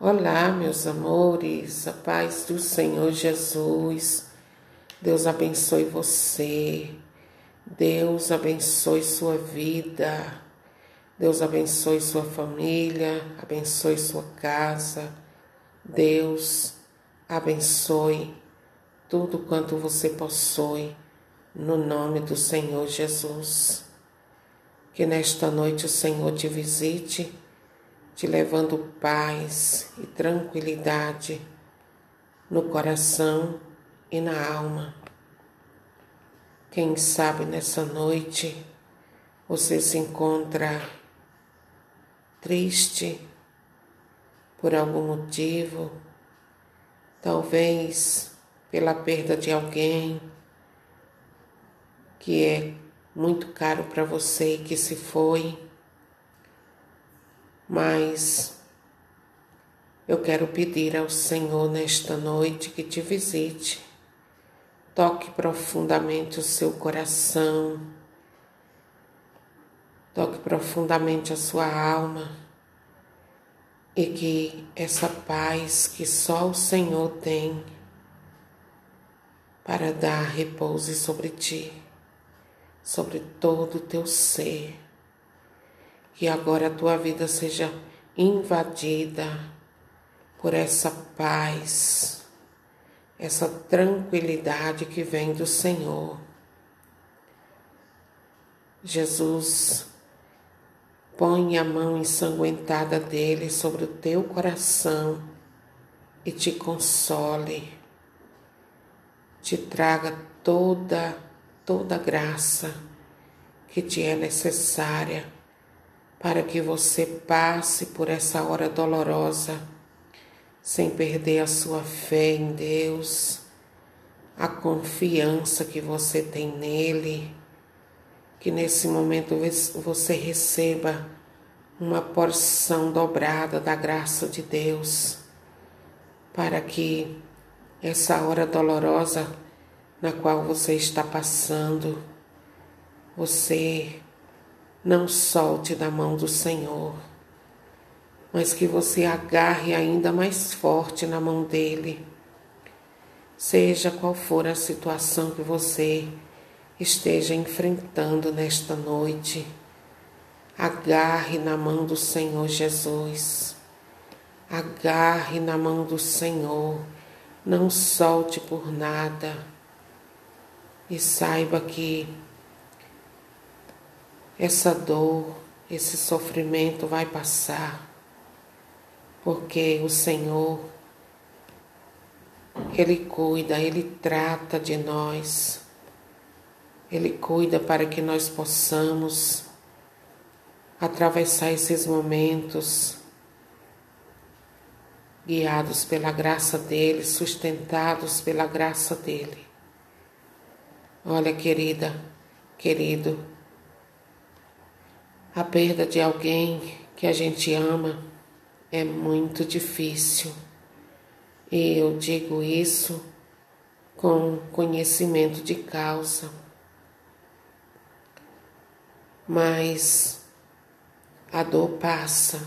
Olá, meus amores, a paz do Senhor Jesus. Deus abençoe você. Deus abençoe sua vida. Deus abençoe sua família, abençoe sua casa. Deus abençoe tudo quanto você possui, no nome do Senhor Jesus. Que nesta noite o Senhor te visite te levando paz e tranquilidade no coração e na alma. Quem sabe nessa noite você se encontra triste por algum motivo, talvez pela perda de alguém que é muito caro para você e que se foi mas eu quero pedir ao Senhor nesta noite que te visite, toque profundamente o seu coração, toque profundamente a sua alma. E que essa paz que só o Senhor tem para dar repouso sobre ti, sobre todo o teu ser que agora a tua vida seja invadida por essa paz, essa tranquilidade que vem do Senhor. Jesus, põe a mão ensanguentada dele sobre o teu coração e te console, te traga toda, toda graça que te é necessária para que você passe por essa hora dolorosa sem perder a sua fé em Deus, a confiança que você tem nele, que nesse momento você receba uma porção dobrada da graça de Deus, para que essa hora dolorosa na qual você está passando, você não solte da mão do Senhor, mas que você agarre ainda mais forte na mão dele. Seja qual for a situação que você esteja enfrentando nesta noite, agarre na mão do Senhor Jesus. Agarre na mão do Senhor, não solte por nada. E saiba que essa dor, esse sofrimento vai passar, porque o Senhor, Ele cuida, Ele trata de nós, Ele cuida para que nós possamos atravessar esses momentos guiados pela graça dele, sustentados pela graça dele. Olha, querida, querido, a perda de alguém que a gente ama é muito difícil. E eu digo isso com conhecimento de causa. Mas a dor passa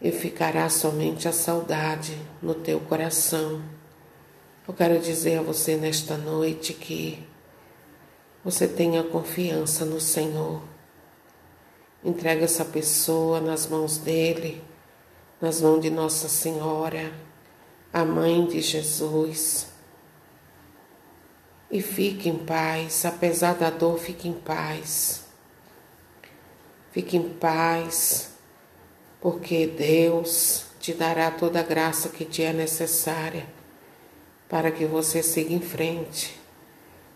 e ficará somente a saudade no teu coração. Eu quero dizer a você nesta noite que você tenha confiança no Senhor Entrega essa pessoa nas mãos dele, nas mãos de Nossa Senhora, a mãe de Jesus. E fique em paz, apesar da dor, fique em paz. Fique em paz, porque Deus te dará toda a graça que te é necessária para que você siga em frente.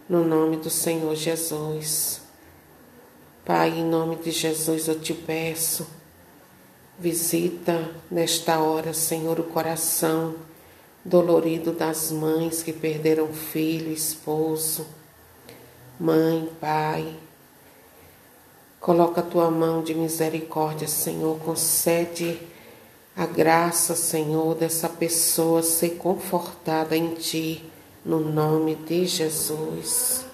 No nome do Senhor Jesus. Pai, em nome de Jesus eu te peço, visita nesta hora, Senhor, o coração dolorido das mães que perderam filho, esposo, mãe, pai. Coloca a tua mão de misericórdia, Senhor, concede a graça, Senhor, dessa pessoa ser confortada em ti, no nome de Jesus.